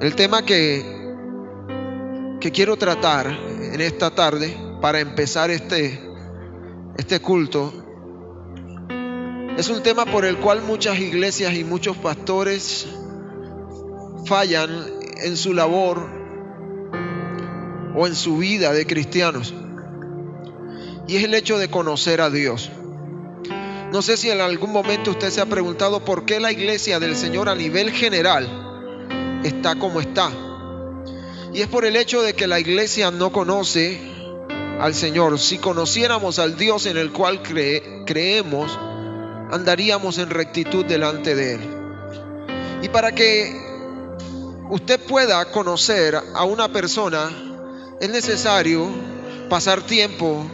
El tema que, quiero tratar en esta tarde para empezar este, este culto es un tema por el cual muchas iglesias y muchos pastores fallan en su labor o en su vida de cristianos. Y es el hecho de conocer a Dios. No sé si en algún momento usted se ha preguntado por qué la iglesia del Señor a nivel general está como está. Y es por el hecho de que la iglesia no conoce al Señor. Si conociéramos al Dios en el cual creemos, andaríamos en rectitud delante de Él. Y para que usted pueda conocer a una persona, es necesario pasar tiempo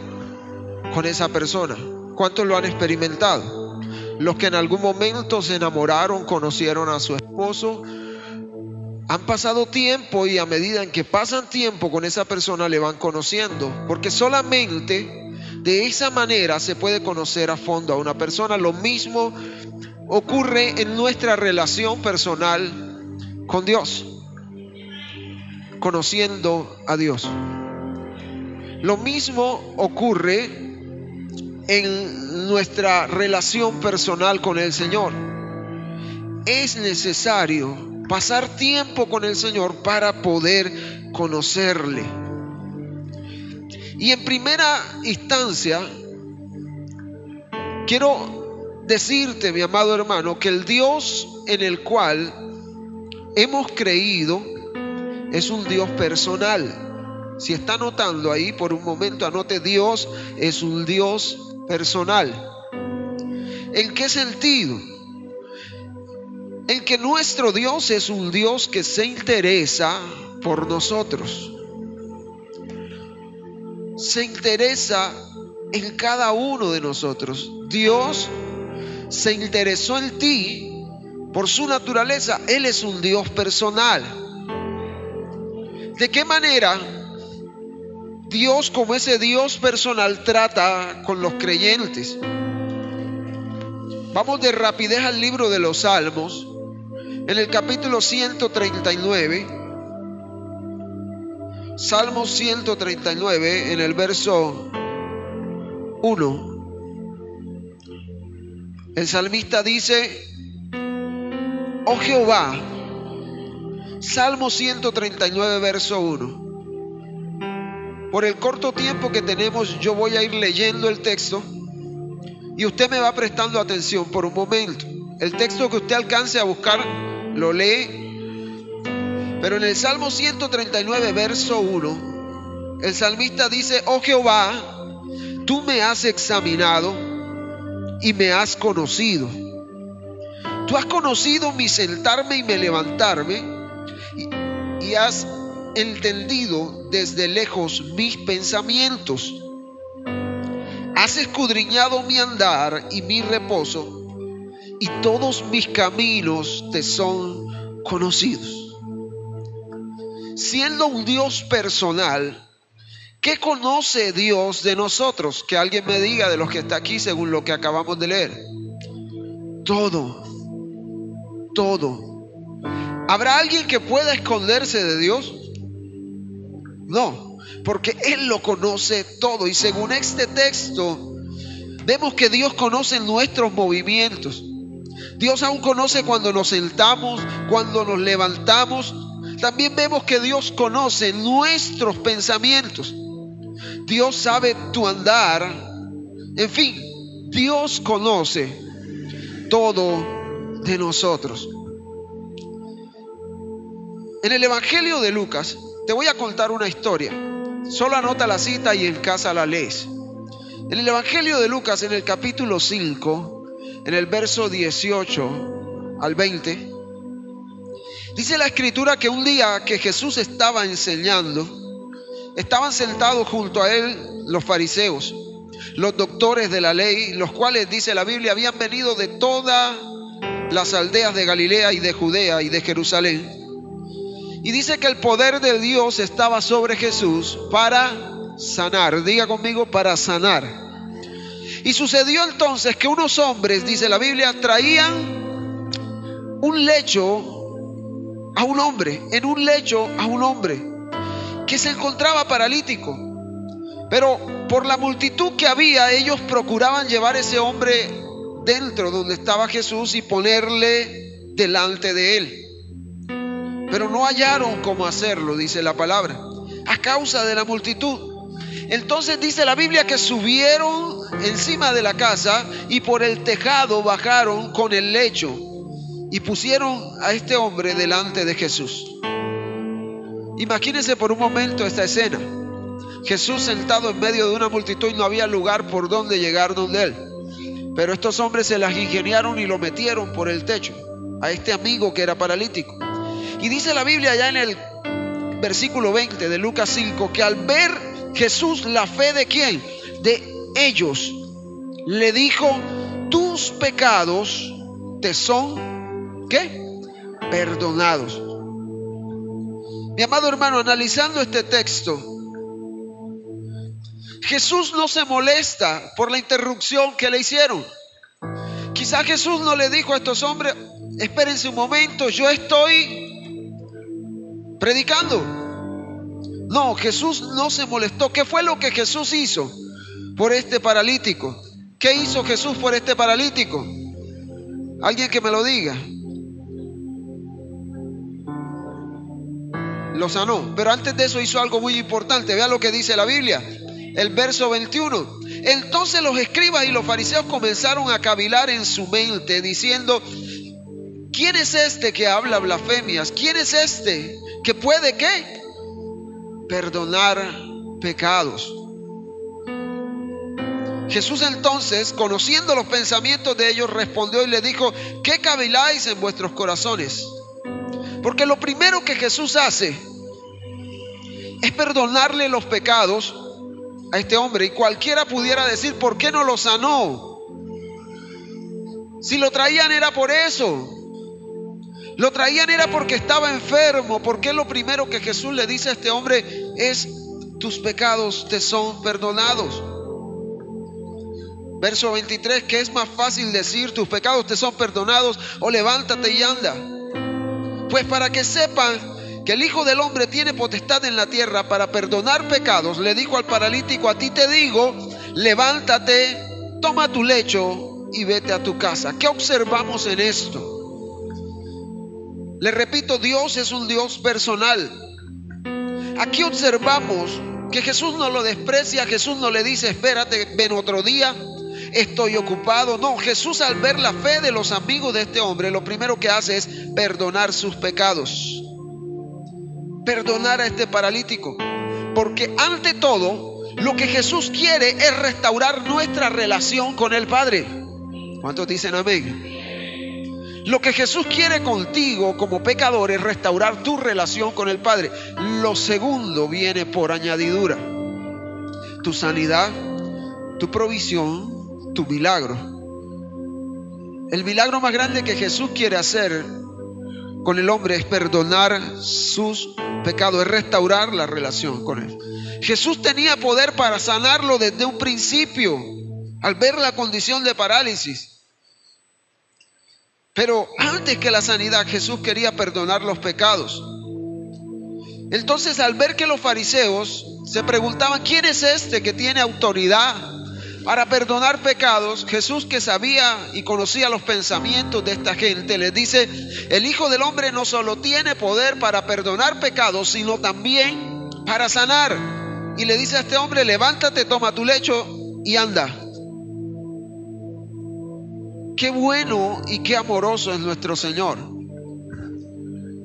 con esa persona. ¿Cuántos lo han experimentado? Los que en algún momento se enamoraron, conocieron a su esposo, han pasado tiempo y a medida en que pasan tiempo con esa persona le van conociendo, porque solamente de esa manera se puede conocer a fondo a una persona. Lo mismo ocurre en nuestra relación personal con Dios, conociendo a Dios. Lo mismo ocurre en nuestra relación personal con el Señor. Es necesario pasar tiempo con el Señor para poder conocerle. Y en primera instancia, quiero decirte, mi amado hermano, que el Dios en el cual hemos creído es un Dios personal. Si está notando ahí por un momento, anote Dios es un Dios personal. ¿En qué sentido? En que nuestro Dios es un Dios que se interesa por nosotros se interesa en cada uno de nosotros. Dios se interesó en ti por su naturaleza. Él es un Dios personal. ¿De qué manera Dios como ese Dios personal trata con los creyentes? Vamos de rapidez al libro de los Salmos, en el capítulo 139. Salmo 139 en el verso 1. El salmista dice, oh Jehová, Salmo 139 verso 1. Por el corto tiempo que tenemos yo voy a ir leyendo el texto y usted me va prestando atención por un momento. El texto que usted alcance a buscar lo lee pero en el Salmo 139, verso 1, el salmista dice, oh Jehová, tú me has examinado y me has conocido. Tú has conocido mi sentarme y me levantarme y, y has entendido desde lejos mis pensamientos. Has escudriñado mi andar y mi reposo y todos mis caminos te son conocidos siendo un Dios personal, ¿qué conoce Dios de nosotros? Que alguien me diga de los que está aquí según lo que acabamos de leer. Todo, todo. ¿Habrá alguien que pueda esconderse de Dios? No, porque Él lo conoce todo. Y según este texto, vemos que Dios conoce nuestros movimientos. Dios aún conoce cuando nos sentamos, cuando nos levantamos, también vemos que Dios conoce nuestros pensamientos. Dios sabe tu andar. En fin, Dios conoce todo de nosotros. En el Evangelio de Lucas te voy a contar una historia. Solo anota la cita y en casa la lees. En el Evangelio de Lucas, en el capítulo 5, en el verso 18 al 20, Dice la escritura que un día que Jesús estaba enseñando, estaban sentados junto a él los fariseos, los doctores de la ley, los cuales, dice la Biblia, habían venido de todas las aldeas de Galilea y de Judea y de Jerusalén. Y dice que el poder de Dios estaba sobre Jesús para sanar. Diga conmigo, para sanar. Y sucedió entonces que unos hombres, dice la Biblia, traían un lecho a un hombre, en un lecho a un hombre que se encontraba paralítico. Pero por la multitud que había, ellos procuraban llevar ese hombre dentro donde estaba Jesús y ponerle delante de él. Pero no hallaron cómo hacerlo, dice la palabra, a causa de la multitud. Entonces dice la Biblia que subieron encima de la casa y por el tejado bajaron con el lecho y pusieron a este hombre delante de Jesús. Imagínense por un momento esta escena. Jesús sentado en medio de una multitud y no había lugar por donde llegar donde él. Pero estos hombres se las ingeniaron y lo metieron por el techo a este amigo que era paralítico. Y dice la Biblia ya en el versículo 20 de Lucas 5 que al ver Jesús la fe de quién? De ellos. Le dijo, tus pecados te son, ¿qué? Perdonados. Mi amado hermano, analizando este texto, Jesús no se molesta por la interrupción que le hicieron. Quizá Jesús no le dijo a estos hombres, espérense un momento, yo estoy predicando. No, Jesús no se molestó. ¿Qué fue lo que Jesús hizo por este paralítico? ¿Qué hizo Jesús por este paralítico? Alguien que me lo diga. Lo sanó. Pero antes de eso hizo algo muy importante. Vea lo que dice la Biblia. El verso 21. Entonces los escribas y los fariseos comenzaron a cavilar en su mente diciendo, ¿quién es este que habla blasfemias? ¿Quién es este que puede qué? Perdonar pecados. Jesús entonces, conociendo los pensamientos de ellos, respondió y le dijo, ¿qué caviláis en vuestros corazones? Porque lo primero que Jesús hace es perdonarle los pecados a este hombre. Y cualquiera pudiera decir, ¿por qué no lo sanó? Si lo traían era por eso. Lo traían era porque estaba enfermo. Porque lo primero que Jesús le dice a este hombre es, tus pecados te son perdonados. Verso 23, que es más fácil decir, tus pecados te son perdonados o levántate y anda. Pues para que sepan que el Hijo del Hombre tiene potestad en la tierra para perdonar pecados, le dijo al paralítico, a ti te digo, levántate, toma tu lecho y vete a tu casa. ¿Qué observamos en esto? Le repito, Dios es un Dios personal. Aquí observamos que Jesús no lo desprecia, Jesús no le dice, espérate, ven otro día, estoy ocupado. No, Jesús al ver la fe de los amigos de este hombre, lo primero que hace es perdonar sus pecados. Perdonar a este paralítico. Porque ante todo, lo que Jesús quiere es restaurar nuestra relación con el Padre. ¿Cuántos dicen amén? Lo que Jesús quiere contigo como pecador es restaurar tu relación con el Padre. Lo segundo viene por añadidura. Tu sanidad, tu provisión, tu milagro. El milagro más grande que Jesús quiere hacer con el hombre es perdonar sus pecados, es restaurar la relación con él. Jesús tenía poder para sanarlo desde un principio, al ver la condición de parálisis. Pero antes que la sanidad, Jesús quería perdonar los pecados. Entonces, al ver que los fariseos se preguntaban, ¿quién es este que tiene autoridad para perdonar pecados, Jesús que sabía y conocía los pensamientos de esta gente, les dice, el Hijo del Hombre no solo tiene poder para perdonar pecados, sino también para sanar. Y le dice a este hombre, levántate, toma tu lecho y anda. Qué bueno y qué amoroso es nuestro Señor.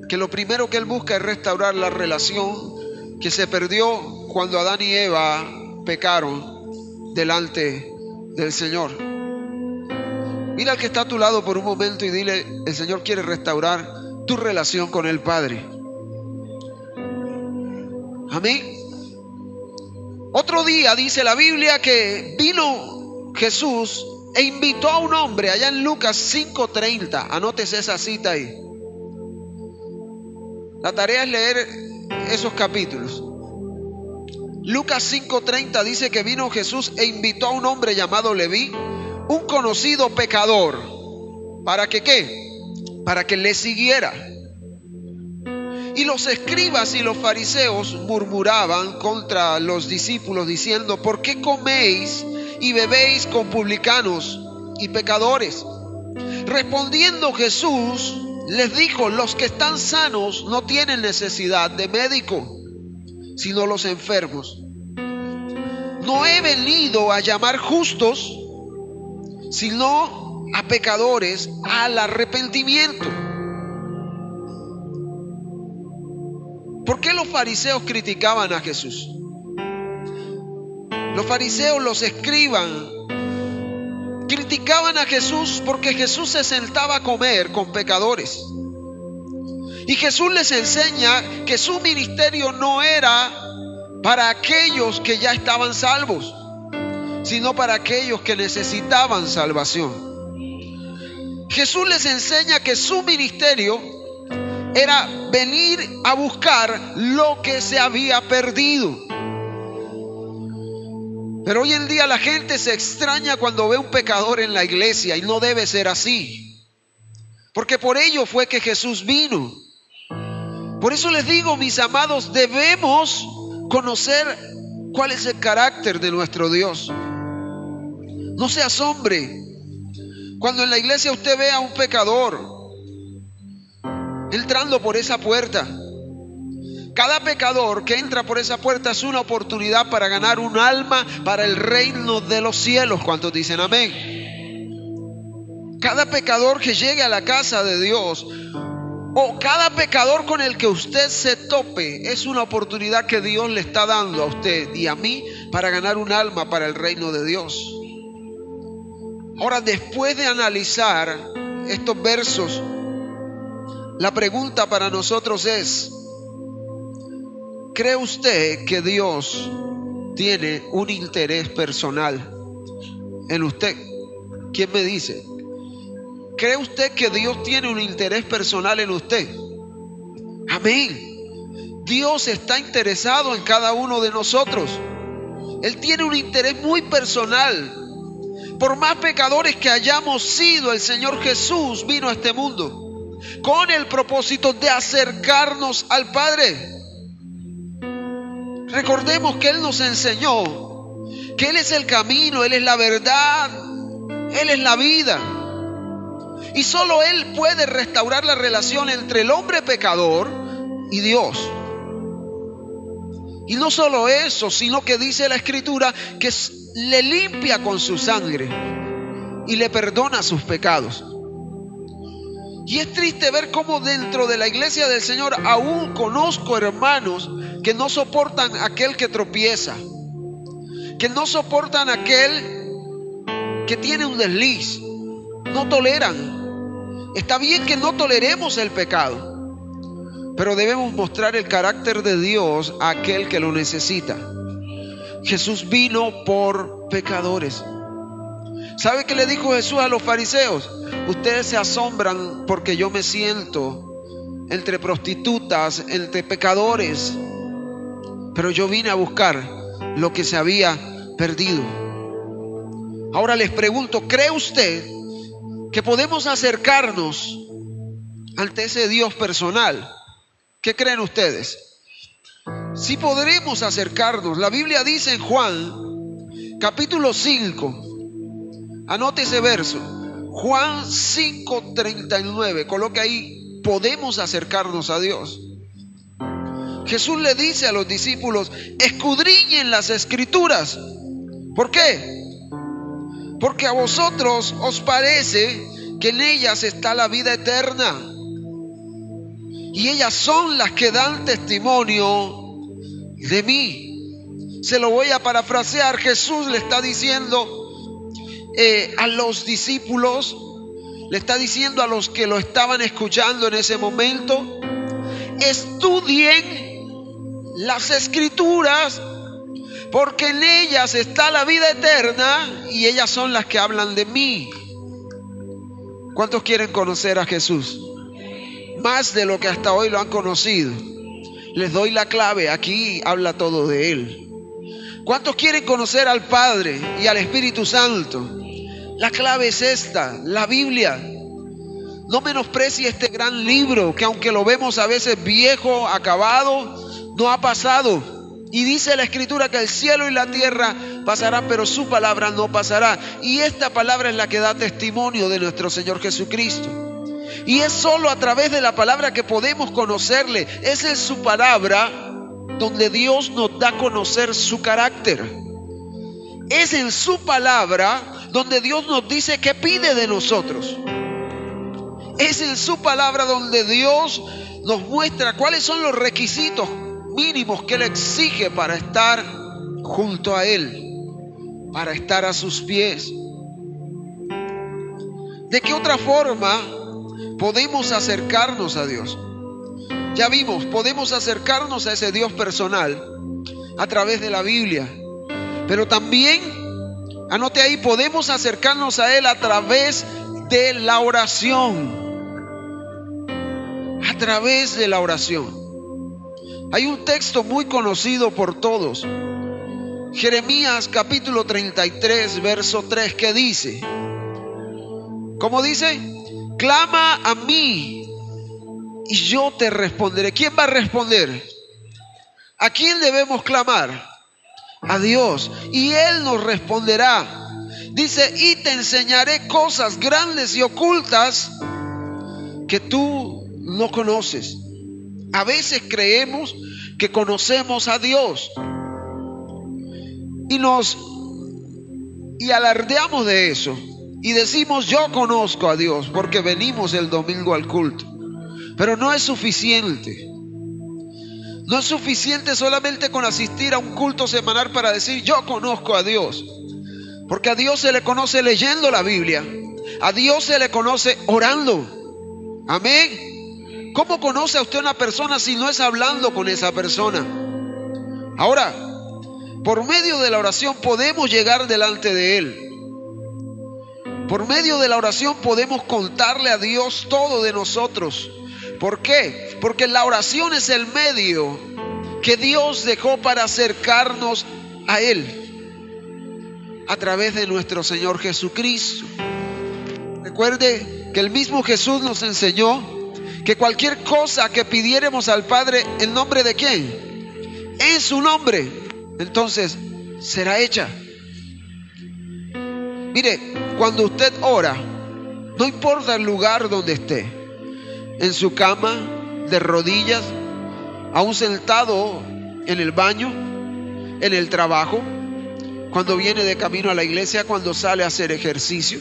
Que lo primero que Él busca es restaurar la relación que se perdió cuando Adán y Eva pecaron delante del Señor. Mira al que está a tu lado por un momento y dile, el Señor quiere restaurar tu relación con el Padre. Amén. Otro día dice la Biblia que vino Jesús e invitó a un hombre allá en Lucas 5:30. Anótese esa cita ahí. La tarea es leer esos capítulos. Lucas 5:30 dice que vino Jesús e invitó a un hombre llamado Leví, un conocido pecador. ¿Para que qué? Para que le siguiera. Y los escribas y los fariseos murmuraban contra los discípulos diciendo, ¿por qué coméis y bebéis con publicanos y pecadores? Respondiendo Jesús les dijo, los que están sanos no tienen necesidad de médico, sino los enfermos. No he venido a llamar justos, sino a pecadores al arrepentimiento. ¿Por qué los fariseos criticaban a Jesús? Los fariseos, los escriban, criticaban a Jesús porque Jesús se sentaba a comer con pecadores. Y Jesús les enseña que su ministerio no era para aquellos que ya estaban salvos, sino para aquellos que necesitaban salvación. Jesús les enseña que su ministerio era venir a buscar lo que se había perdido. Pero hoy en día la gente se extraña cuando ve un pecador en la iglesia y no debe ser así. Porque por ello fue que Jesús vino. Por eso les digo, mis amados, debemos conocer cuál es el carácter de nuestro Dios. No se asombre cuando en la iglesia usted vea a un pecador entrando por esa puerta. Cada pecador que entra por esa puerta es una oportunidad para ganar un alma para el reino de los cielos. ¿Cuántos dicen amén? Cada pecador que llegue a la casa de Dios o cada pecador con el que usted se tope es una oportunidad que Dios le está dando a usted y a mí para ganar un alma para el reino de Dios. Ahora, después de analizar estos versos, la pregunta para nosotros es, ¿Cree usted que Dios tiene un interés personal en usted? ¿Quién me dice? ¿Cree usted que Dios tiene un interés personal en usted? Amén. Dios está interesado en cada uno de nosotros. Él tiene un interés muy personal. Por más pecadores que hayamos sido, el Señor Jesús vino a este mundo con el propósito de acercarnos al Padre. Recordemos que Él nos enseñó que Él es el camino, Él es la verdad, Él es la vida. Y solo Él puede restaurar la relación entre el hombre pecador y Dios. Y no solo eso, sino que dice la escritura que le limpia con su sangre y le perdona sus pecados. Y es triste ver cómo dentro de la iglesia del Señor aún conozco hermanos que no soportan aquel que tropieza, que no soportan aquel que tiene un desliz, no toleran. Está bien que no toleremos el pecado, pero debemos mostrar el carácter de Dios a aquel que lo necesita. Jesús vino por pecadores. ¿Sabe qué le dijo Jesús a los fariseos? Ustedes se asombran porque yo me siento entre prostitutas, entre pecadores, pero yo vine a buscar lo que se había perdido. Ahora les pregunto, ¿cree usted que podemos acercarnos ante ese Dios personal? ¿Qué creen ustedes? Si podremos acercarnos, la Biblia dice en Juan capítulo 5, Anote ese verso. Juan 5:39. Coloque ahí, podemos acercarnos a Dios. Jesús le dice a los discípulos, escudriñen las escrituras. ¿Por qué? Porque a vosotros os parece que en ellas está la vida eterna. Y ellas son las que dan testimonio de mí. Se lo voy a parafrasear. Jesús le está diciendo, eh, a los discípulos, le está diciendo a los que lo estaban escuchando en ese momento, estudien las escrituras, porque en ellas está la vida eterna y ellas son las que hablan de mí. ¿Cuántos quieren conocer a Jesús? Más de lo que hasta hoy lo han conocido. Les doy la clave, aquí habla todo de Él. ¿Cuántos quieren conocer al Padre y al Espíritu Santo? La clave es esta, la Biblia. no menosprecie este gran libro que aunque lo vemos a veces viejo, acabado, no ha pasado. Y dice la escritura que el cielo y la tierra pasarán, pero su palabra no pasará. Y esta palabra es la que da testimonio de nuestro Señor Jesucristo. Y es solo a través de la palabra que podemos conocerle. Es en su palabra donde Dios nos da a conocer su carácter. Es en su palabra donde Dios nos dice qué pide de nosotros. Es en su palabra donde Dios nos muestra cuáles son los requisitos mínimos que Él exige para estar junto a Él, para estar a sus pies. ¿De qué otra forma podemos acercarnos a Dios? Ya vimos, podemos acercarnos a ese Dios personal a través de la Biblia, pero también, anote ahí, podemos acercarnos a Él a través de la oración a través de la oración. Hay un texto muy conocido por todos, Jeremías capítulo 33, verso 3, que dice, ¿cómo dice? Clama a mí y yo te responderé. ¿Quién va a responder? ¿A quién debemos clamar? A Dios. Y Él nos responderá. Dice, y te enseñaré cosas grandes y ocultas que tú no conoces. A veces creemos que conocemos a Dios y nos y alardeamos de eso y decimos yo conozco a Dios porque venimos el domingo al culto. Pero no es suficiente. No es suficiente solamente con asistir a un culto semanal para decir yo conozco a Dios. Porque a Dios se le conoce leyendo la Biblia. A Dios se le conoce orando. Amén. ¿Cómo conoce a usted una persona si no es hablando con esa persona? Ahora, por medio de la oración podemos llegar delante de Él. Por medio de la oración podemos contarle a Dios todo de nosotros. ¿Por qué? Porque la oración es el medio que Dios dejó para acercarnos a Él a través de nuestro Señor Jesucristo. Recuerde que el mismo Jesús nos enseñó que cualquier cosa que pidiéramos al Padre, ¿en nombre de quién? En su nombre, entonces será hecha. Mire, cuando usted ora, no importa el lugar donde esté, en su cama, de rodillas, aún sentado en el baño, en el trabajo, cuando viene de camino a la iglesia, cuando sale a hacer ejercicio,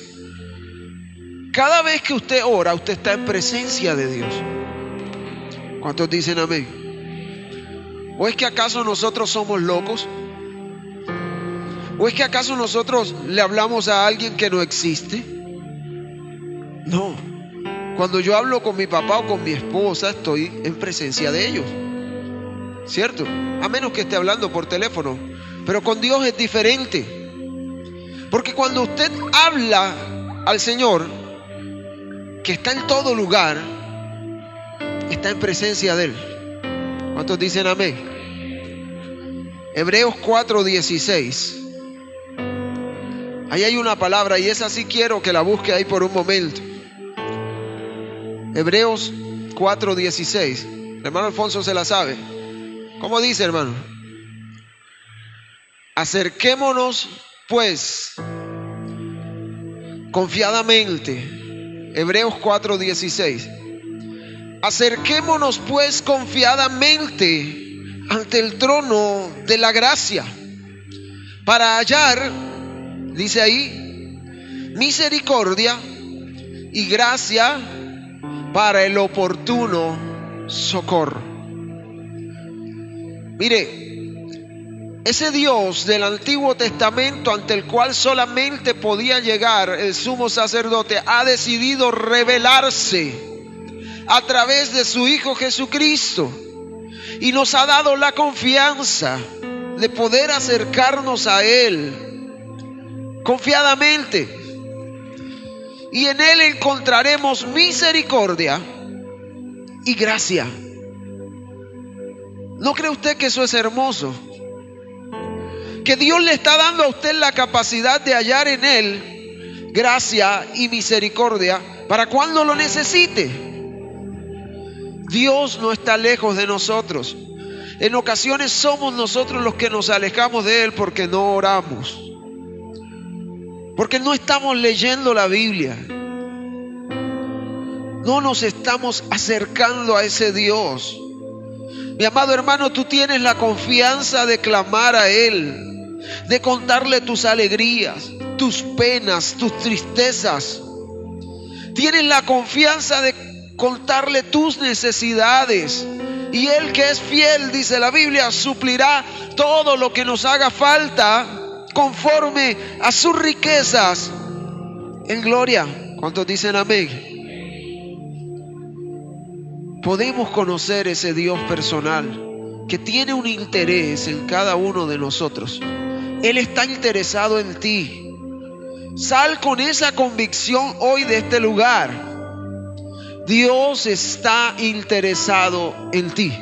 cada vez que usted ora, usted está en presencia de Dios. ¿Cuántos dicen amén? ¿O es que acaso nosotros somos locos? ¿O es que acaso nosotros le hablamos a alguien que no existe? No. Cuando yo hablo con mi papá o con mi esposa, estoy en presencia de ellos. ¿Cierto? A menos que esté hablando por teléfono. Pero con Dios es diferente. Porque cuando usted habla al Señor, que está en todo lugar, está en presencia de Él. ¿Cuántos dicen amén? Hebreos 4:16. Ahí hay una palabra y esa sí quiero que la busque ahí por un momento. Hebreos 4:16. hermano Alfonso se la sabe. ¿Cómo dice, hermano? Acerquémonos, pues, confiadamente Hebreos 4:16. Acerquémonos pues confiadamente ante el trono de la gracia para hallar, dice ahí, misericordia y gracia para el oportuno socorro. Mire, ese Dios del Antiguo Testamento ante el cual solamente podía llegar el sumo sacerdote ha decidido revelarse a través de su Hijo Jesucristo y nos ha dado la confianza de poder acercarnos a Él confiadamente. Y en Él encontraremos misericordia y gracia. ¿No cree usted que eso es hermoso? que Dios le está dando a usted la capacidad de hallar en Él gracia y misericordia para cuando lo necesite. Dios no está lejos de nosotros. En ocasiones somos nosotros los que nos alejamos de Él porque no oramos. Porque no estamos leyendo la Biblia. No nos estamos acercando a ese Dios. Mi amado hermano, tú tienes la confianza de clamar a Él, de contarle tus alegrías, tus penas, tus tristezas. Tienes la confianza de contarle tus necesidades. Y Él que es fiel, dice la Biblia, suplirá todo lo que nos haga falta conforme a sus riquezas en gloria. ¿Cuántos dicen amén? podemos conocer ese Dios personal que tiene un interés en cada uno de nosotros. Él está interesado en ti. Sal con esa convicción hoy de este lugar. Dios está interesado en ti.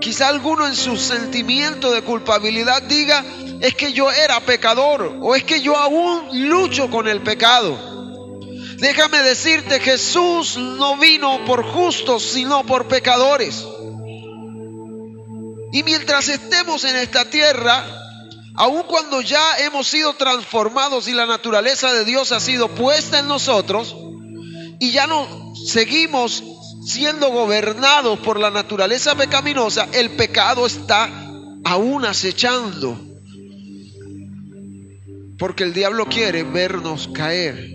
Quizá alguno en su sentimiento de culpabilidad diga, es que yo era pecador o es que yo aún lucho con el pecado. Déjame decirte, Jesús no vino por justos, sino por pecadores. Y mientras estemos en esta tierra, aun cuando ya hemos sido transformados y la naturaleza de Dios ha sido puesta en nosotros, y ya no seguimos siendo gobernados por la naturaleza pecaminosa, el pecado está aún acechando. Porque el diablo quiere vernos caer.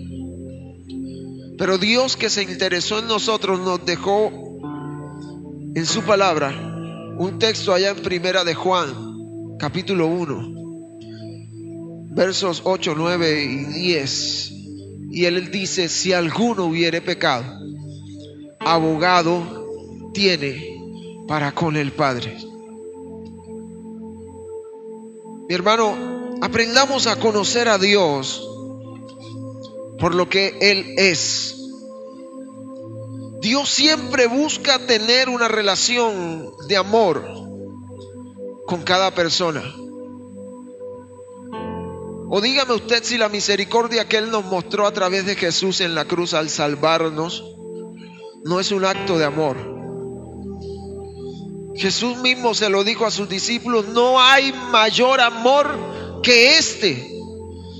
Pero Dios que se interesó en nosotros nos dejó en su palabra un texto allá en Primera de Juan, capítulo 1, versos 8, 9 y 10. Y él dice, si alguno hubiere pecado, abogado tiene para con el Padre. Mi hermano, aprendamos a conocer a Dios por lo que Él es. Dios siempre busca tener una relación de amor con cada persona. O dígame usted si la misericordia que Él nos mostró a través de Jesús en la cruz al salvarnos no es un acto de amor. Jesús mismo se lo dijo a sus discípulos, no hay mayor amor que este.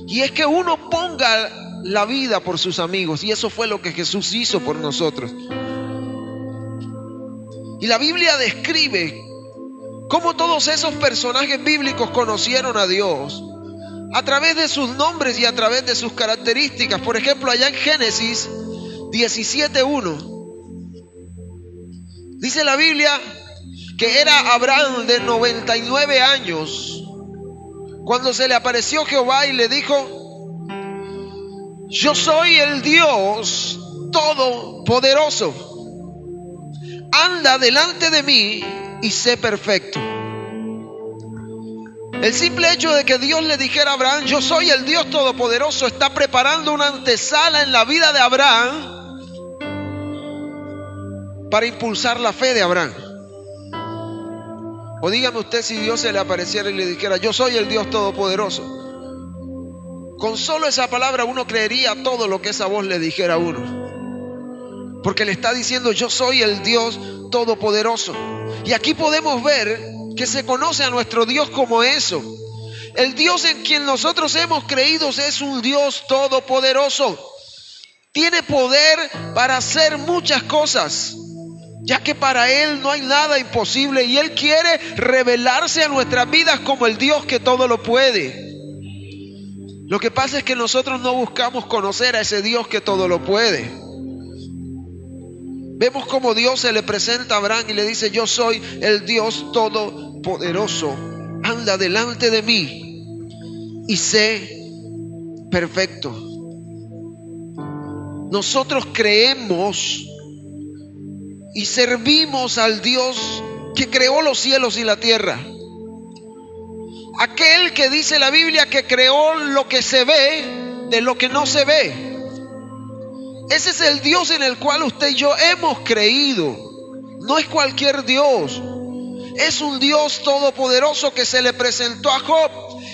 Y es que uno ponga la vida por sus amigos. Y eso fue lo que Jesús hizo por nosotros. Y la Biblia describe cómo todos esos personajes bíblicos conocieron a Dios a través de sus nombres y a través de sus características. Por ejemplo, allá en Génesis 17.1 dice la Biblia que era Abraham de 99 años cuando se le apareció Jehová y le dijo, yo soy el Dios todopoderoso. Anda delante de mí y sé perfecto. El simple hecho de que Dios le dijera a Abraham, yo soy el Dios todopoderoso, está preparando una antesala en la vida de Abraham para impulsar la fe de Abraham. O dígame usted si Dios se le apareciera y le dijera, yo soy el Dios todopoderoso. Con solo esa palabra uno creería todo lo que esa voz le dijera a uno. Porque le está diciendo, yo soy el Dios todopoderoso. Y aquí podemos ver que se conoce a nuestro Dios como eso. El Dios en quien nosotros hemos creído es un Dios todopoderoso. Tiene poder para hacer muchas cosas, ya que para Él no hay nada imposible y Él quiere revelarse a nuestras vidas como el Dios que todo lo puede. Lo que pasa es que nosotros no buscamos conocer a ese Dios que todo lo puede. Vemos como Dios se le presenta a Abraham y le dice, yo soy el Dios todopoderoso. Anda delante de mí y sé perfecto. Nosotros creemos y servimos al Dios que creó los cielos y la tierra. Aquel que dice la Biblia que creó lo que se ve de lo que no se ve. Ese es el Dios en el cual usted y yo hemos creído. No es cualquier Dios. Es un Dios todopoderoso que se le presentó a Job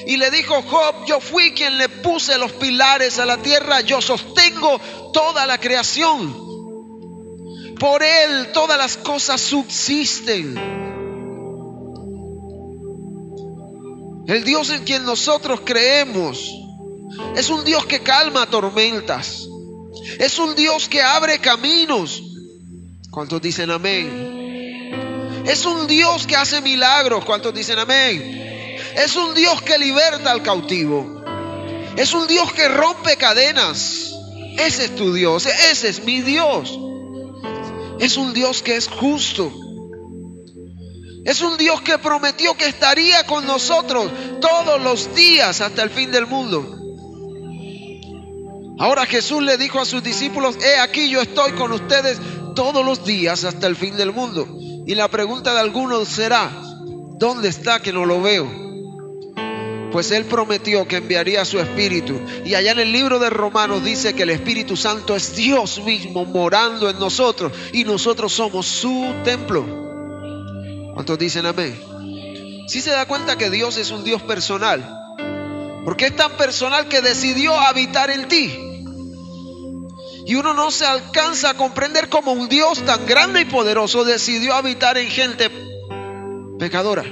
y le dijo, Job, yo fui quien le puse los pilares a la tierra, yo sostengo toda la creación. Por él todas las cosas subsisten. El Dios en quien nosotros creemos es un Dios que calma tormentas. Es un Dios que abre caminos. ¿Cuántos dicen amén? Es un Dios que hace milagros. ¿Cuántos dicen amén? Es un Dios que liberta al cautivo. Es un Dios que rompe cadenas. Ese es tu Dios. Ese es mi Dios. Es un Dios que es justo. Es un Dios que prometió que estaría con nosotros todos los días hasta el fin del mundo. Ahora Jesús le dijo a sus discípulos, he aquí yo estoy con ustedes todos los días hasta el fin del mundo. Y la pregunta de algunos será, ¿dónde está que no lo veo? Pues Él prometió que enviaría su Espíritu. Y allá en el libro de Romanos dice que el Espíritu Santo es Dios mismo morando en nosotros y nosotros somos su templo. ¿Cuántos dicen amén? Si se da cuenta que Dios es un Dios personal. Porque es tan personal que decidió habitar en ti. Y uno no se alcanza a comprender cómo un Dios tan grande y poderoso decidió habitar en gente pecadora.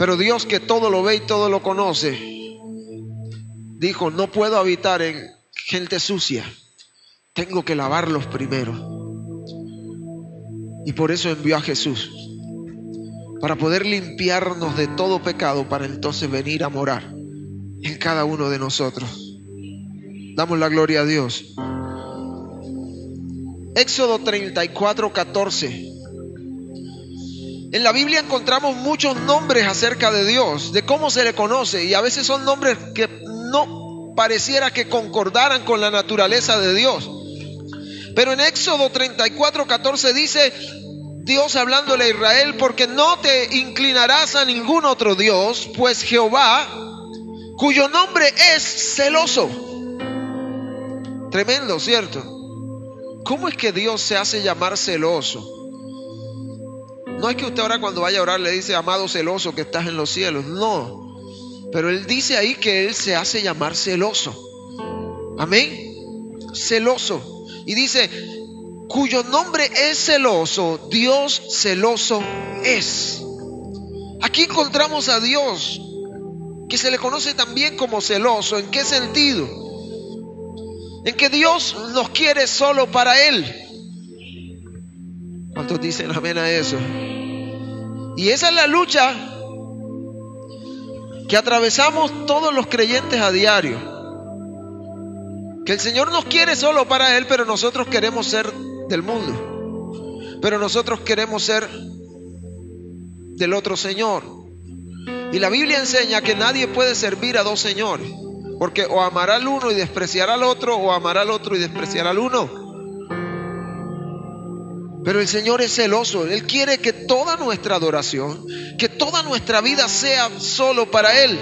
Pero Dios que todo lo ve y todo lo conoce, dijo, no puedo habitar en gente sucia. Tengo que lavarlos primero. Y por eso envió a Jesús para poder limpiarnos de todo pecado, para entonces venir a morar en cada uno de nosotros. Damos la gloria a Dios. Éxodo 34, 14. En la Biblia encontramos muchos nombres acerca de Dios, de cómo se le conoce, y a veces son nombres que no pareciera que concordaran con la naturaleza de Dios. Pero en Éxodo 34, 14 dice, Dios hablándole a Israel, porque no te inclinarás a ningún otro Dios, pues Jehová, cuyo nombre es celoso. Tremendo, ¿cierto? ¿Cómo es que Dios se hace llamar celoso? No es que usted ahora cuando vaya a orar le dice, amado celoso que estás en los cielos. No. Pero Él dice ahí que Él se hace llamar celoso. Amén. Celoso. Y dice, cuyo nombre es celoso, Dios celoso es. Aquí encontramos a Dios, que se le conoce también como celoso. ¿En qué sentido? En que Dios nos quiere solo para Él. ¿Cuántos dicen amén a eso? Y esa es la lucha que atravesamos todos los creyentes a diario. Que el Señor nos quiere solo para Él, pero nosotros queremos ser del mundo. Pero nosotros queremos ser del otro Señor. Y la Biblia enseña que nadie puede servir a dos señores. Porque o amará al uno y despreciará al otro, o amará al otro y despreciará al uno. Pero el Señor es celoso. Él quiere que toda nuestra adoración, que toda nuestra vida sea solo para Él.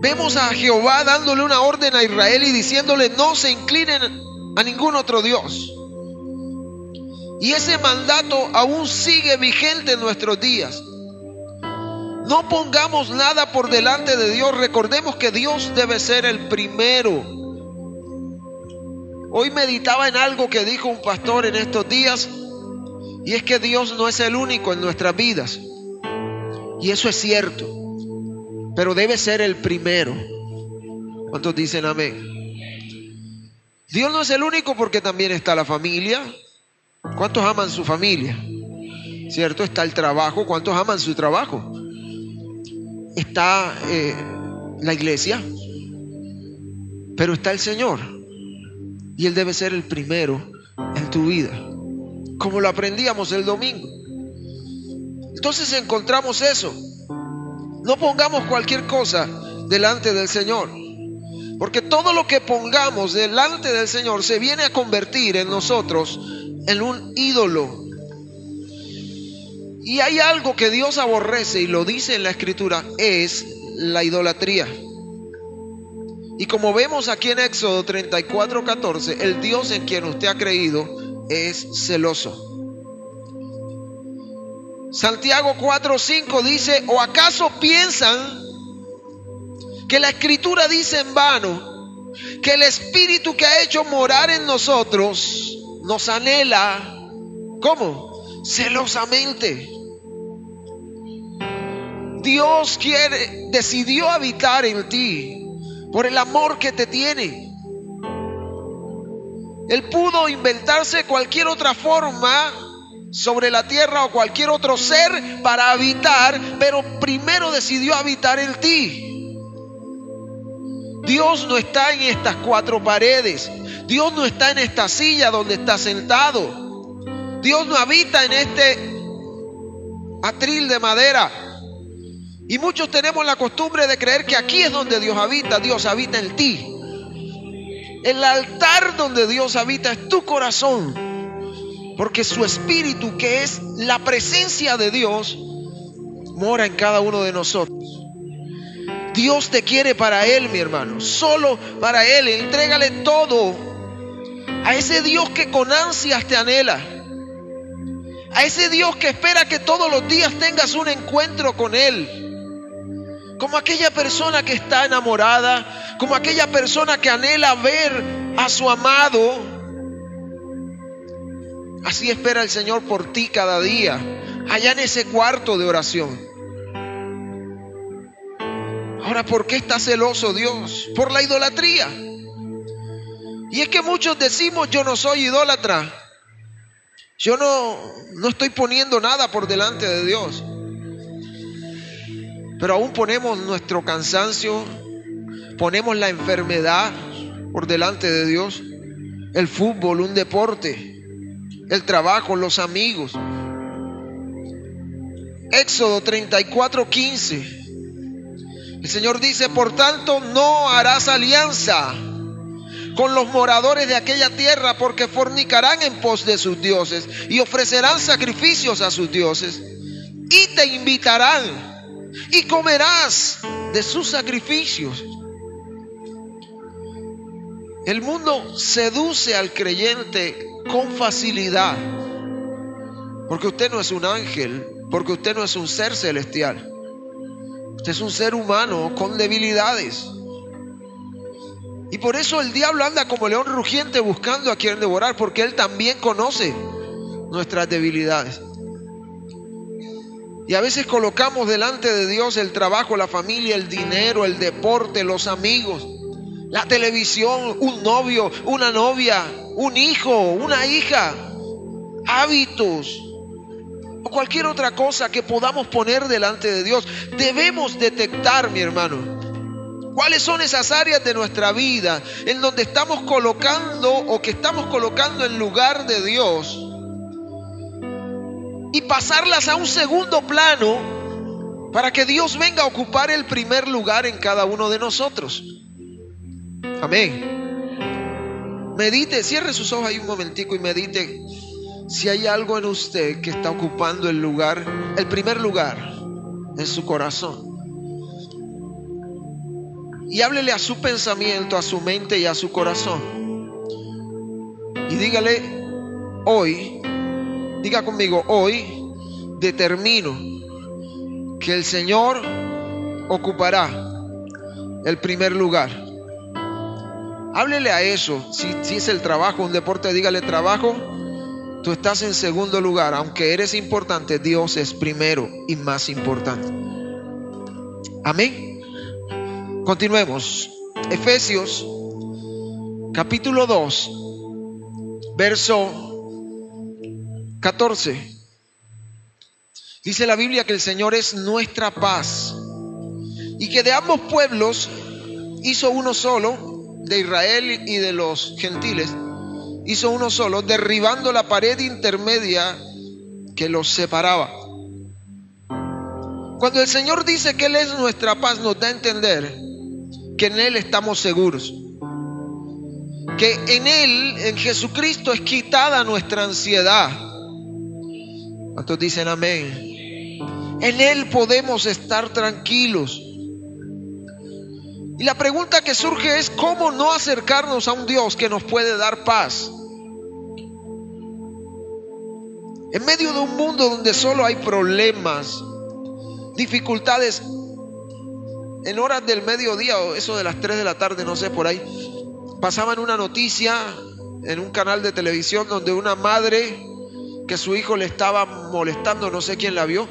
Vemos a Jehová dándole una orden a Israel y diciéndole, no se inclinen a ningún otro Dios. Y ese mandato aún sigue vigente en nuestros días. No pongamos nada por delante de Dios. Recordemos que Dios debe ser el primero. Hoy meditaba en algo que dijo un pastor en estos días. Y es que Dios no es el único en nuestras vidas. Y eso es cierto. Pero debe ser el primero. ¿Cuántos dicen amén? Dios no es el único porque también está la familia. ¿Cuántos aman su familia? ¿Cierto? Está el trabajo. ¿Cuántos aman su trabajo? Está eh, la iglesia. Pero está el Señor. Y Él debe ser el primero en tu vida. Como lo aprendíamos el domingo. Entonces encontramos eso. No pongamos cualquier cosa delante del Señor. Porque todo lo que pongamos delante del Señor se viene a convertir en nosotros en un ídolo. Y hay algo que Dios aborrece y lo dice en la escritura, es la idolatría. Y como vemos aquí en Éxodo 34, 14, el Dios en quien usted ha creído es celoso. Santiago 4:5 dice, ¿o acaso piensan que la escritura dice en vano que el Espíritu que ha hecho morar en nosotros nos anhela, ¿cómo? Celosamente. Dios quiere, decidió habitar en ti por el amor que te tiene. Él pudo inventarse cualquier otra forma sobre la tierra o cualquier otro ser para habitar, pero primero decidió habitar en ti. Dios no está en estas cuatro paredes. Dios no está en esta silla donde está sentado. Dios no habita en este atril de madera. Y muchos tenemos la costumbre de creer que aquí es donde Dios habita. Dios habita en ti. El altar donde Dios habita es tu corazón. Porque su espíritu, que es la presencia de Dios, mora en cada uno de nosotros. Dios te quiere para Él, mi hermano. Solo para Él. Entrégale todo a ese Dios que con ansias te anhela. A ese Dios que espera que todos los días tengas un encuentro con Él. Como aquella persona que está enamorada, como aquella persona que anhela ver a su amado Así espera el Señor por ti cada día, allá en ese cuarto de oración. Ahora, ¿por qué está celoso Dios? Por la idolatría. Y es que muchos decimos, yo no soy idólatra. Yo no, no estoy poniendo nada por delante de Dios. Pero aún ponemos nuestro cansancio, ponemos la enfermedad por delante de Dios, el fútbol, un deporte el trabajo, los amigos. Éxodo 34, 15. El Señor dice, por tanto, no harás alianza con los moradores de aquella tierra porque fornicarán en pos de sus dioses y ofrecerán sacrificios a sus dioses y te invitarán y comerás de sus sacrificios. El mundo seduce al creyente con facilidad. Porque usted no es un ángel, porque usted no es un ser celestial. Usted es un ser humano con debilidades. Y por eso el diablo anda como león rugiente buscando a quien devorar, porque él también conoce nuestras debilidades. Y a veces colocamos delante de Dios el trabajo, la familia, el dinero, el deporte, los amigos, la televisión, un novio, una novia, un hijo, una hija, hábitos o cualquier otra cosa que podamos poner delante de Dios. Debemos detectar, mi hermano, cuáles son esas áreas de nuestra vida en donde estamos colocando o que estamos colocando en lugar de Dios y pasarlas a un segundo plano para que Dios venga a ocupar el primer lugar en cada uno de nosotros. Amén. Medite, cierre sus ojos ahí un momentico y medite si hay algo en usted que está ocupando el lugar, el primer lugar en su corazón. Y háblele a su pensamiento, a su mente y a su corazón. Y dígale, hoy, diga conmigo, hoy determino que el Señor ocupará el primer lugar. Háblele a eso. Si, es el trabajo, un deporte, dígale trabajo. Tú estás en segundo lugar. Aunque eres importante, Dios es primero y más importante. Amén. Continuemos. Efesios capítulo 2, verso 14. Dice la Biblia que el Señor es nuestra paz y que de ambos pueblos hizo uno solo de Israel y de los gentiles, hizo uno solo, derribando la pared intermedia que los separaba. Cuando el Señor dice que Él es nuestra paz, nos da a entender que en Él estamos seguros. Que en Él, en Jesucristo, es quitada nuestra ansiedad. ¿Cuántos dicen amén? En Él podemos estar tranquilos. Y la pregunta que surge es, ¿cómo no acercarnos a un Dios que nos puede dar paz? En medio de un mundo donde solo hay problemas, dificultades, en horas del mediodía o eso de las 3 de la tarde, no sé, por ahí, pasaban una noticia en un canal de televisión donde una madre que su hijo le estaba molestando, no sé quién la vio,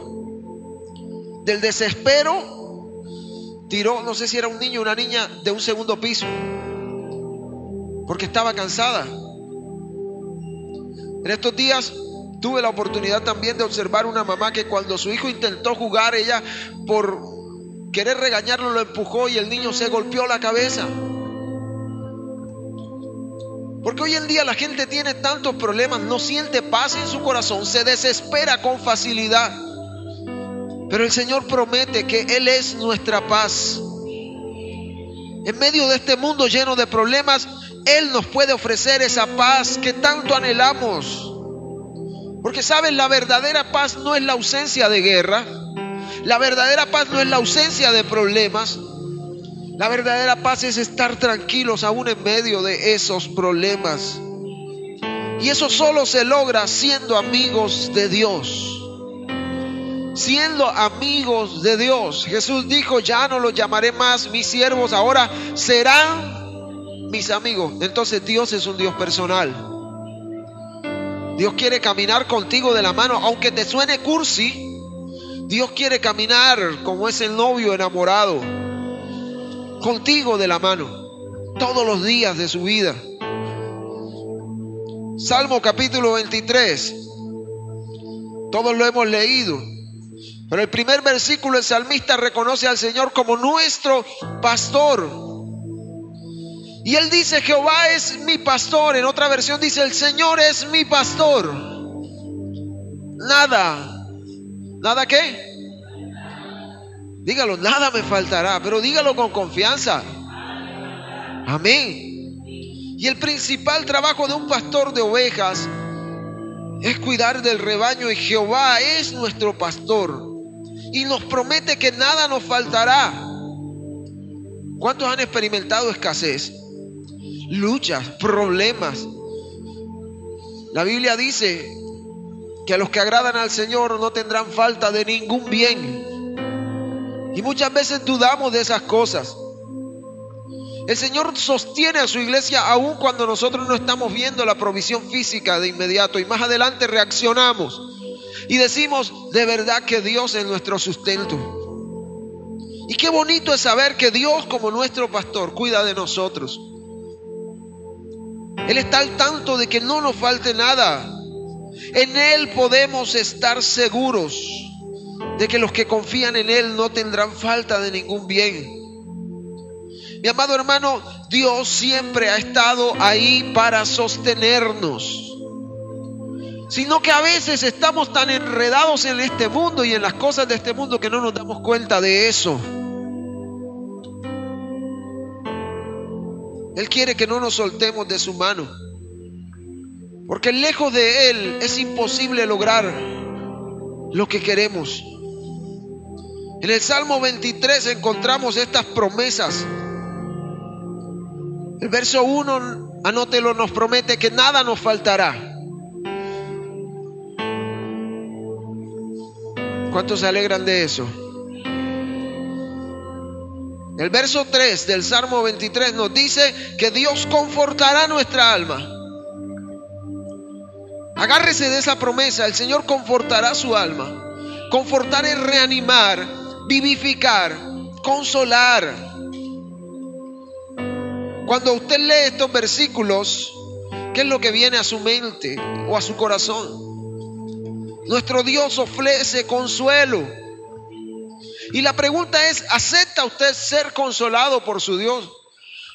del desespero tiró, no sé si era un niño o una niña, de un segundo piso, porque estaba cansada. En estos días tuve la oportunidad también de observar una mamá que cuando su hijo intentó jugar, ella por querer regañarlo lo empujó y el niño se golpeó la cabeza. Porque hoy en día la gente tiene tantos problemas, no siente paz en su corazón, se desespera con facilidad. Pero el Señor promete que Él es nuestra paz. En medio de este mundo lleno de problemas, Él nos puede ofrecer esa paz que tanto anhelamos. Porque saben, la verdadera paz no es la ausencia de guerra, la verdadera paz no es la ausencia de problemas, la verdadera paz es estar tranquilos aún en medio de esos problemas. Y eso solo se logra siendo amigos de Dios. Siendo amigos de Dios. Jesús dijo, ya no los llamaré más mis siervos, ahora serán mis amigos. Entonces Dios es un Dios personal. Dios quiere caminar contigo de la mano, aunque te suene cursi. Dios quiere caminar como es el novio enamorado contigo de la mano todos los días de su vida. Salmo capítulo 23. Todos lo hemos leído. Pero el primer versículo el salmista reconoce al Señor como nuestro pastor. Y él dice, Jehová es mi pastor. En otra versión dice, el Señor es mi pastor. Nada. ¿Nada qué? Dígalo, nada me faltará, pero dígalo con confianza. Amén. Y el principal trabajo de un pastor de ovejas es cuidar del rebaño y Jehová es nuestro pastor y nos promete que nada nos faltará. ¿Cuántos han experimentado escasez? Luchas, problemas. La Biblia dice que a los que agradan al Señor no tendrán falta de ningún bien. Y muchas veces dudamos de esas cosas. El Señor sostiene a su iglesia aun cuando nosotros no estamos viendo la provisión física de inmediato y más adelante reaccionamos y decimos de verdad que Dios es nuestro sustento. Y qué bonito es saber que Dios como nuestro pastor cuida de nosotros. Él está al tanto de que no nos falte nada. En Él podemos estar seguros de que los que confían en Él no tendrán falta de ningún bien. Mi amado hermano, Dios siempre ha estado ahí para sostenernos. Sino que a veces estamos tan enredados en este mundo y en las cosas de este mundo que no nos damos cuenta de eso. Él quiere que no nos soltemos de su mano. Porque lejos de Él es imposible lograr lo que queremos. En el Salmo 23 encontramos estas promesas. El verso 1, anótelo, nos promete que nada nos faltará. ¿Cuántos se alegran de eso? El verso 3 del Salmo 23 nos dice que Dios confortará nuestra alma. Agárrese de esa promesa, el Señor confortará su alma. Confortar es reanimar, vivificar, consolar. Cuando usted lee estos versículos, ¿qué es lo que viene a su mente o a su corazón? Nuestro Dios ofrece consuelo. Y la pregunta es, ¿acepta usted ser consolado por su Dios?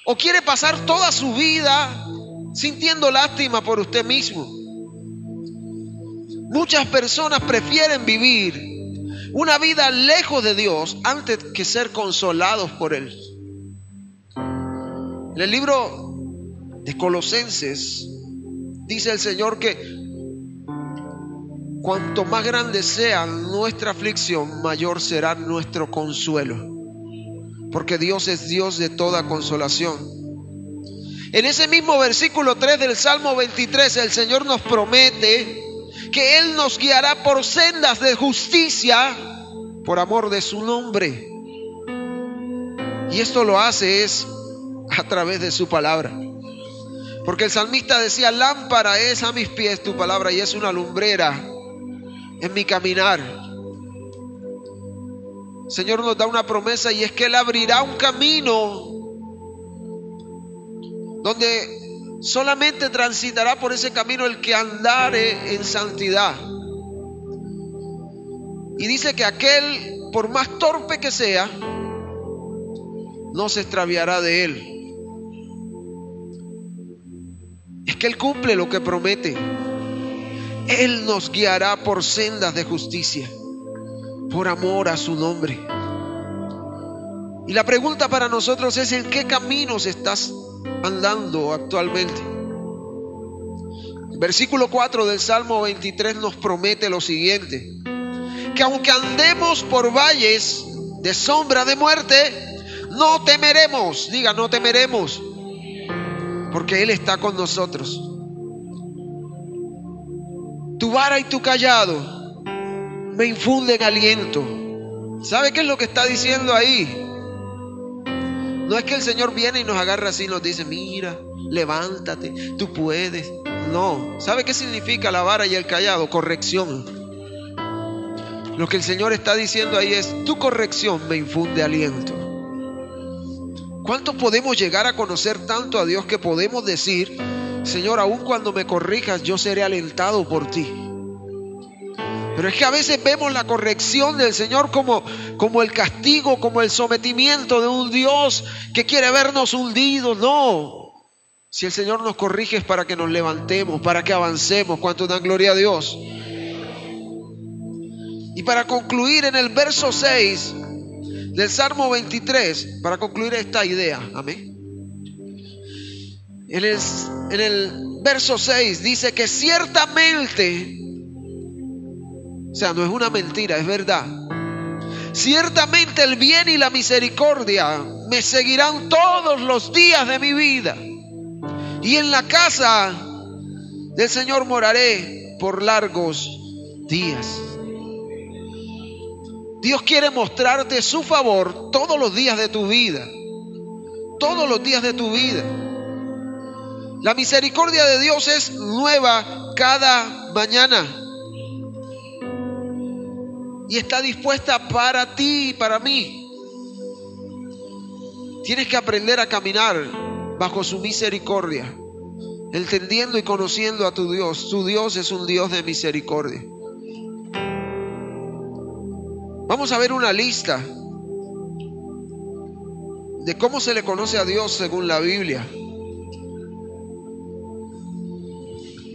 ¿O quiere pasar toda su vida sintiendo lástima por usted mismo? Muchas personas prefieren vivir una vida lejos de Dios antes que ser consolados por Él. En el libro de Colosenses dice el Señor que cuanto más grande sea nuestra aflicción, mayor será nuestro consuelo. Porque Dios es Dios de toda consolación. En ese mismo versículo 3 del Salmo 23, el Señor nos promete que Él nos guiará por sendas de justicia por amor de su nombre. Y esto lo hace es a través de su palabra. Porque el salmista decía, lámpara es a mis pies tu palabra y es una lumbrera en mi caminar. Señor nos da una promesa y es que Él abrirá un camino donde solamente transitará por ese camino el que andare en santidad. Y dice que aquel, por más torpe que sea, no se extraviará de él. Es que Él cumple lo que promete. Él nos guiará por sendas de justicia, por amor a su nombre. Y la pregunta para nosotros es, ¿en qué caminos estás andando actualmente? versículo 4 del Salmo 23 nos promete lo siguiente que aunque andemos por valles de sombra de muerte, no temeremos, diga, no temeremos, porque Él está con nosotros. Tu vara y tu callado me infunden aliento. ¿Sabe qué es lo que está diciendo ahí? No es que el Señor viene y nos agarra así y nos dice, mira, levántate, tú puedes. No, ¿sabe qué significa la vara y el callado? Corrección. Lo que el Señor está diciendo ahí es, tu corrección me infunde aliento. ¿Cuánto podemos llegar a conocer tanto a Dios que podemos decir, Señor, aun cuando me corrijas, yo seré alentado por ti? Pero es que a veces vemos la corrección del Señor como, como el castigo, como el sometimiento de un Dios que quiere vernos hundidos. No. Si el Señor nos corrige es para que nos levantemos, para que avancemos. ¿Cuánto dan gloria a Dios? Y para concluir en el verso 6 del Salmo 23, para concluir esta idea, amén. En el, en el verso 6 dice que ciertamente, o sea, no es una mentira, es verdad. Ciertamente el bien y la misericordia me seguirán todos los días de mi vida. Y en la casa del Señor moraré por largos días. Dios quiere mostrarte su favor todos los días de tu vida. Todos los días de tu vida. La misericordia de Dios es nueva cada mañana. Y está dispuesta para ti y para mí. Tienes que aprender a caminar bajo su misericordia, entendiendo y conociendo a tu Dios. Su Dios es un Dios de misericordia. Vamos a ver una lista de cómo se le conoce a Dios según la Biblia.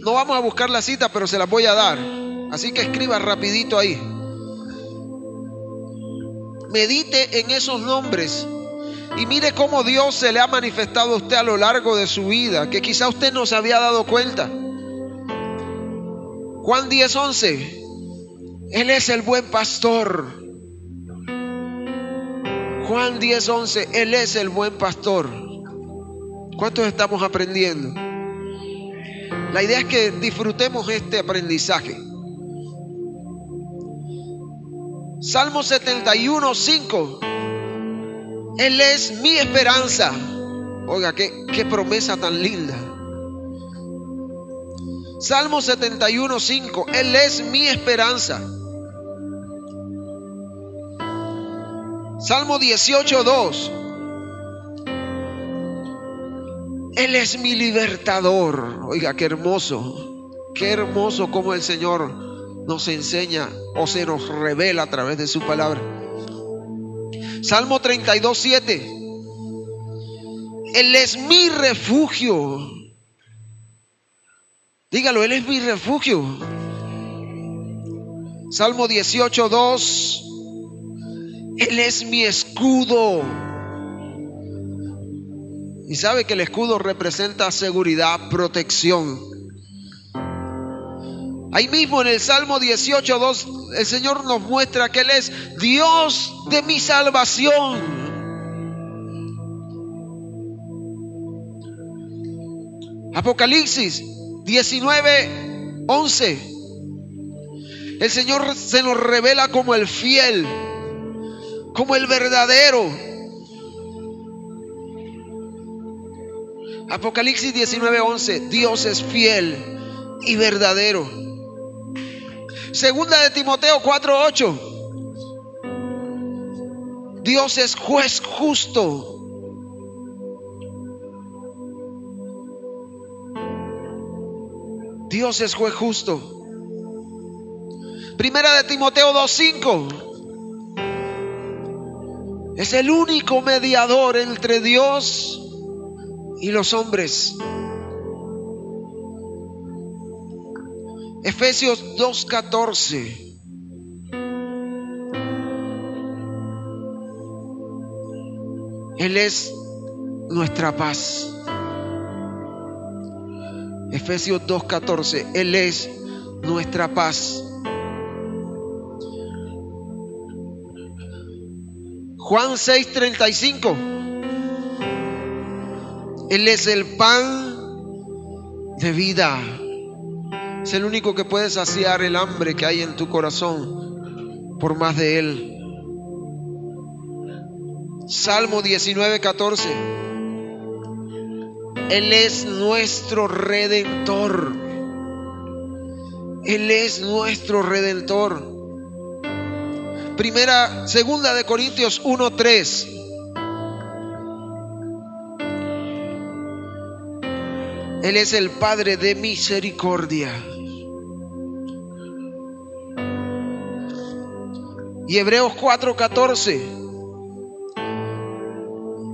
No vamos a buscar la cita, pero se la voy a dar. Así que escriba rapidito ahí. Medite en esos nombres y mire cómo Dios se le ha manifestado a usted a lo largo de su vida, que quizá usted no se había dado cuenta. Juan 10:11. Él es el buen pastor. Juan 10, 11, Él es el buen pastor. ¿Cuántos estamos aprendiendo? La idea es que disfrutemos este aprendizaje. Salmo 71, 5. Él es mi esperanza. Oiga, qué, qué promesa tan linda. Salmo 71, 5. Él es mi esperanza. Salmo 18, 2. Él es mi libertador. Oiga, qué hermoso. Qué hermoso como el Señor nos enseña o se nos revela a través de su palabra. Salmo 32, 7. Él es mi refugio. Dígalo, Él es mi refugio. Salmo 18, 2. Él es mi escudo. Y sabe que el escudo representa seguridad, protección. Ahí mismo en el Salmo 18, 2, el Señor nos muestra que Él es Dios de mi salvación. Apocalipsis 19, 11. El Señor se nos revela como el fiel, como el verdadero. Apocalipsis 19:11, Dios es fiel y verdadero. Segunda de Timoteo 4:8, Dios es juez justo. Dios es juez justo. Primera de Timoteo 2.5. Es el único mediador entre Dios y los hombres. Efesios 2.14. Él es nuestra paz. Efesios 2.14. Él es nuestra paz. Juan 6:35. Él es el pan de vida. Es el único que puede saciar el hambre que hay en tu corazón por más de Él. Salmo 19:14. Él es nuestro redentor. Él es nuestro redentor. Primera, segunda de Corintios 1:3. Él es el Padre de misericordia. Hebreos 4:14.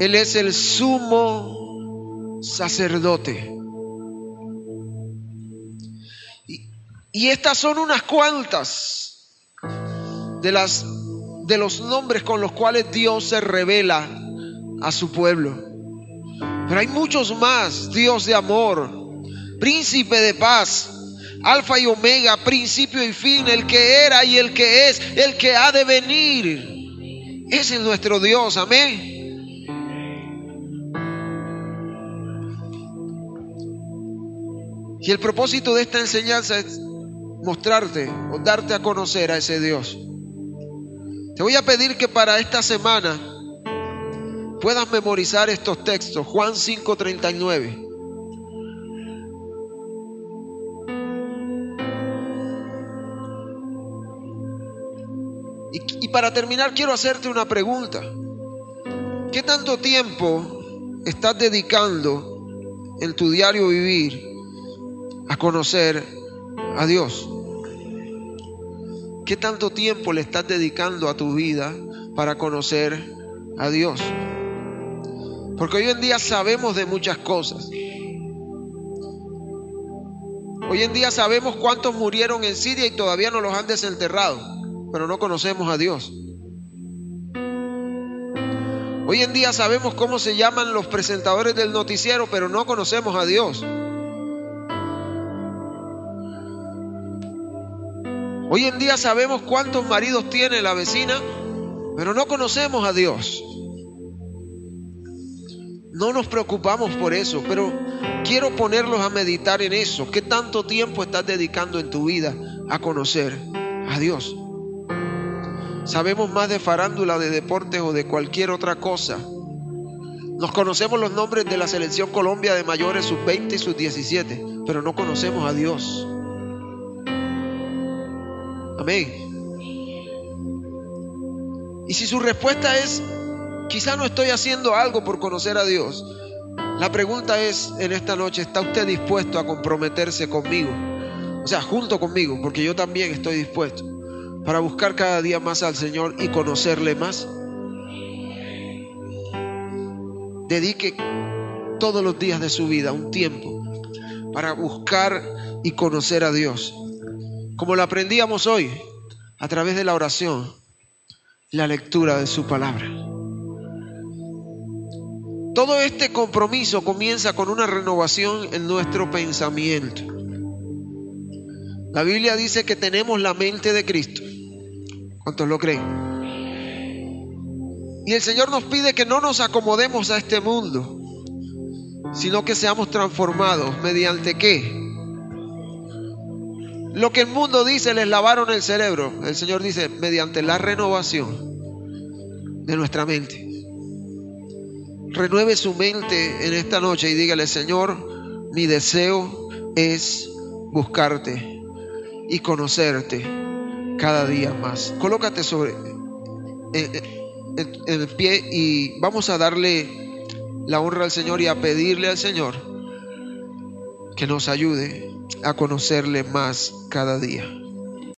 Él es el sumo sacerdote. Y, y estas son unas cuantas de las de los nombres con los cuales Dios se revela a su pueblo. Pero hay muchos más, Dios de amor, príncipe de paz, alfa y omega, principio y fin, el que era y el que es, el que ha de venir. Ese es nuestro Dios, amén. Y el propósito de esta enseñanza es mostrarte o darte a conocer a ese Dios. Te voy a pedir que para esta semana puedas memorizar estos textos. Juan 5:39. Para terminar quiero hacerte una pregunta. ¿Qué tanto tiempo estás dedicando en tu diario vivir a conocer a Dios? ¿Qué tanto tiempo le estás dedicando a tu vida para conocer a Dios? Porque hoy en día sabemos de muchas cosas. Hoy en día sabemos cuántos murieron en Siria y todavía no los han desenterrado, pero no conocemos a Dios. Hoy en día sabemos cómo se llaman los presentadores del noticiero, pero no conocemos a Dios. Hoy en día sabemos cuántos maridos tiene la vecina, pero no conocemos a Dios. No nos preocupamos por eso, pero quiero ponerlos a meditar en eso. ¿Qué tanto tiempo estás dedicando en tu vida a conocer a Dios? Sabemos más de farándula, de deportes o de cualquier otra cosa. Nos conocemos los nombres de la selección Colombia de mayores, sus 20 y sus 17, pero no conocemos a Dios. Amén. Y si su respuesta es, quizá no estoy haciendo algo por conocer a Dios, la pregunta es en esta noche, ¿está usted dispuesto a comprometerse conmigo? O sea, junto conmigo, porque yo también estoy dispuesto para buscar cada día más al Señor y conocerle más. Dedique todos los días de su vida un tiempo para buscar y conocer a Dios. Como lo aprendíamos hoy, a través de la oración, la lectura de su palabra. Todo este compromiso comienza con una renovación en nuestro pensamiento. La Biblia dice que tenemos la mente de Cristo. ¿Cuántos lo creen? Y el Señor nos pide que no nos acomodemos a este mundo, sino que seamos transformados mediante qué? Lo que el mundo dice, les lavaron el cerebro. El Señor dice, mediante la renovación de nuestra mente. Renueve su mente en esta noche y dígale, Señor, mi deseo es buscarte y conocerte cada día más. Colócate sobre en, el pie y vamos a darle la honra al Señor y a pedirle al Señor que nos ayude a conocerle más cada día.